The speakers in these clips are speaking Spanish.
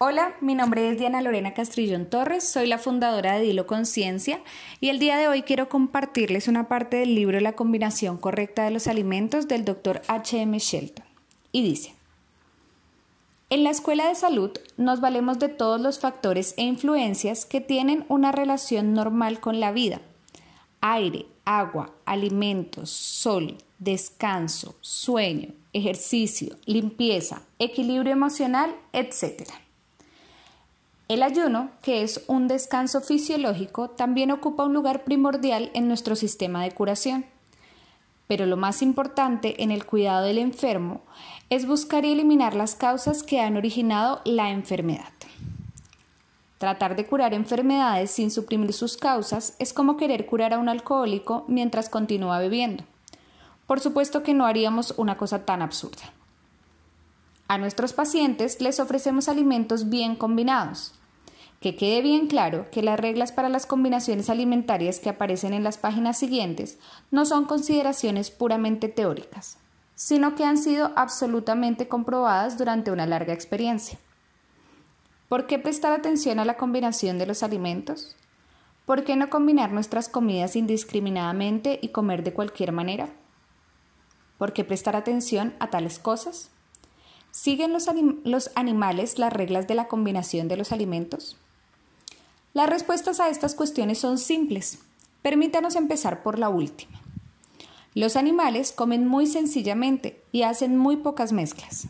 Hola, mi nombre es Diana Lorena Castrillón Torres, soy la fundadora de Dilo Conciencia y el día de hoy quiero compartirles una parte del libro La combinación correcta de los alimentos del Dr. H.M. Shelton. Y dice, en la escuela de salud nos valemos de todos los factores e influencias que tienen una relación normal con la vida. Aire, agua, alimentos, sol, descanso, sueño, ejercicio, limpieza, equilibrio emocional, etc. El ayuno, que es un descanso fisiológico, también ocupa un lugar primordial en nuestro sistema de curación. Pero lo más importante en el cuidado del enfermo es buscar y eliminar las causas que han originado la enfermedad. Tratar de curar enfermedades sin suprimir sus causas es como querer curar a un alcohólico mientras continúa bebiendo. Por supuesto que no haríamos una cosa tan absurda. A nuestros pacientes les ofrecemos alimentos bien combinados, que quede bien claro que las reglas para las combinaciones alimentarias que aparecen en las páginas siguientes no son consideraciones puramente teóricas, sino que han sido absolutamente comprobadas durante una larga experiencia. ¿Por qué prestar atención a la combinación de los alimentos? ¿Por qué no combinar nuestras comidas indiscriminadamente y comer de cualquier manera? ¿Por qué prestar atención a tales cosas? ¿Siguen los, animales las reglas de la combinación de los alimentos? Las respuestas a estas cuestiones son simples. Permítanos empezar por la última. Los animales comen muy sencillamente y hacen muy pocas mezclas.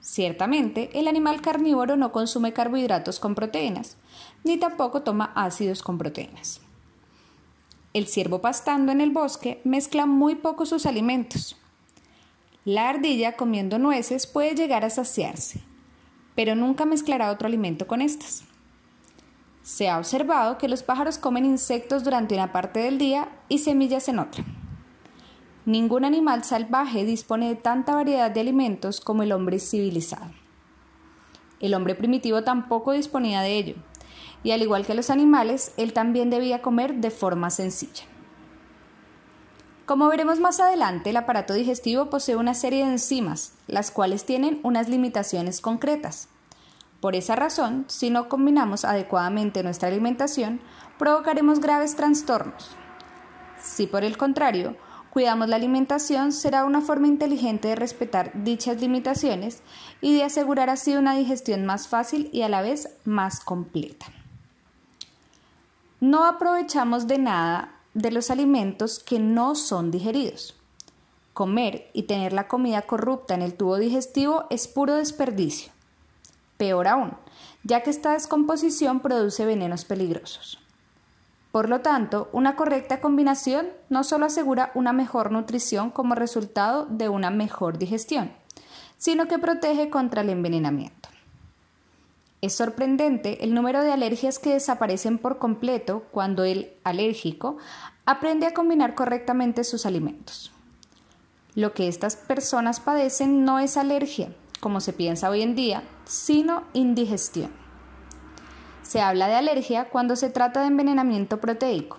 Ciertamente, el animal carnívoro no consume carbohidratos con proteínas, ni tampoco toma ácidos con proteínas. El ciervo pastando en el bosque mezcla muy poco sus alimentos. La ardilla comiendo nueces puede llegar a saciarse, pero nunca mezclará otro alimento con estas. Se ha observado que los pájaros comen insectos durante una parte del día y semillas en otra. Ningún animal salvaje dispone de tanta variedad de alimentos como el hombre civilizado. El hombre primitivo tampoco disponía de ello, y al igual que los animales, él también debía comer de forma sencilla. Como veremos más adelante, el aparato digestivo posee una serie de enzimas, las cuales tienen unas limitaciones concretas. Por esa razón, si no combinamos adecuadamente nuestra alimentación, provocaremos graves trastornos. Si por el contrario, cuidamos la alimentación, será una forma inteligente de respetar dichas limitaciones y de asegurar así una digestión más fácil y a la vez más completa. No aprovechamos de nada de los alimentos que no son digeridos. Comer y tener la comida corrupta en el tubo digestivo es puro desperdicio. Peor aún, ya que esta descomposición produce venenos peligrosos. Por lo tanto, una correcta combinación no solo asegura una mejor nutrición como resultado de una mejor digestión, sino que protege contra el envenenamiento. Es sorprendente el número de alergias que desaparecen por completo cuando el alérgico aprende a combinar correctamente sus alimentos. Lo que estas personas padecen no es alergia, como se piensa hoy en día, sino indigestión. Se habla de alergia cuando se trata de envenenamiento proteico.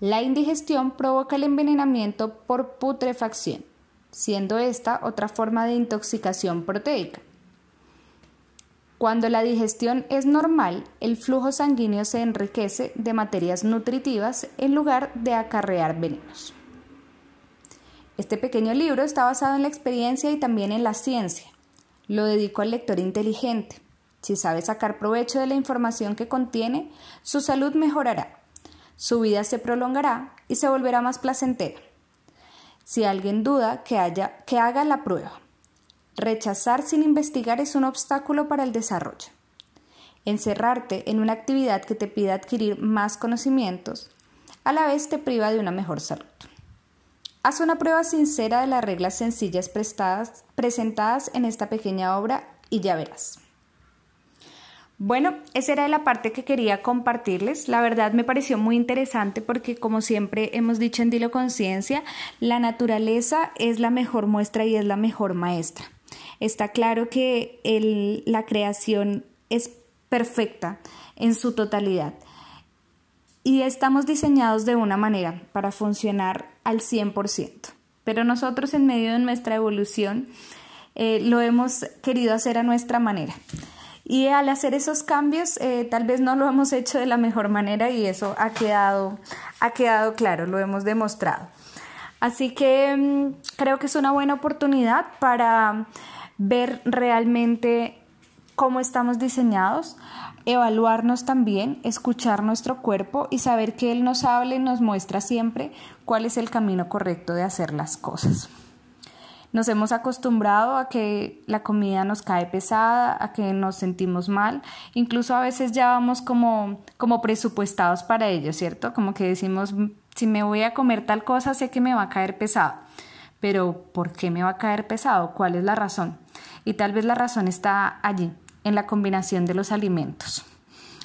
La indigestión provoca el envenenamiento por putrefacción, siendo esta otra forma de intoxicación proteica. Cuando la digestión es normal, el flujo sanguíneo se enriquece de materias nutritivas en lugar de acarrear venenos. Este pequeño libro está basado en la experiencia y también en la ciencia. Lo dedico al lector inteligente. Si sabe sacar provecho de la información que contiene, su salud mejorará, su vida se prolongará y se volverá más placentera. Si alguien duda, que, haya, que haga la prueba. Rechazar sin investigar es un obstáculo para el desarrollo. Encerrarte en una actividad que te pida adquirir más conocimientos, a la vez te priva de una mejor salud. Haz una prueba sincera de las reglas sencillas presentadas en esta pequeña obra y ya verás. Bueno, esa era la parte que quería compartirles. La verdad me pareció muy interesante porque como siempre hemos dicho en Dilo Conciencia, la naturaleza es la mejor muestra y es la mejor maestra. Está claro que la creación es perfecta en su totalidad y estamos diseñados de una manera para funcionar al 100%. Pero nosotros en medio de nuestra evolución eh, lo hemos querido hacer a nuestra manera. Y al hacer esos cambios, eh, tal vez no lo hemos hecho de la mejor manera y eso ha quedado, ha quedado claro, lo hemos demostrado. Así que mm, creo que es una buena oportunidad para ver realmente cómo estamos diseñados, evaluarnos también, escuchar nuestro cuerpo y saber que Él nos habla y nos muestra siempre cuál es el camino correcto de hacer las cosas. Nos hemos acostumbrado a que la comida nos cae pesada, a que nos sentimos mal, incluso a veces ya vamos como, como presupuestados para ello, ¿cierto? Como que decimos, si me voy a comer tal cosa, sé que me va a caer pesado. Pero ¿por qué me va a caer pesado? ¿Cuál es la razón? Y tal vez la razón está allí, en la combinación de los alimentos.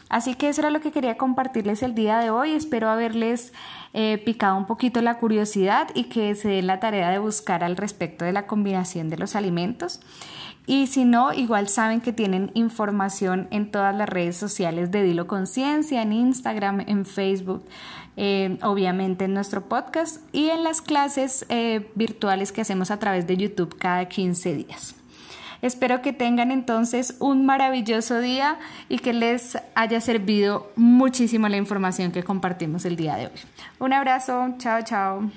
Así que eso era lo que quería compartirles el día de hoy. Espero haberles eh, picado un poquito la curiosidad y que se den la tarea de buscar al respecto de la combinación de los alimentos. Y si no, igual saben que tienen información en todas las redes sociales de Dilo Conciencia, en Instagram, en Facebook, eh, obviamente en nuestro podcast y en las clases eh, virtuales que hacemos a través de YouTube cada 15 días. Espero que tengan entonces un maravilloso día y que les haya servido muchísimo la información que compartimos el día de hoy. Un abrazo, chao, chao.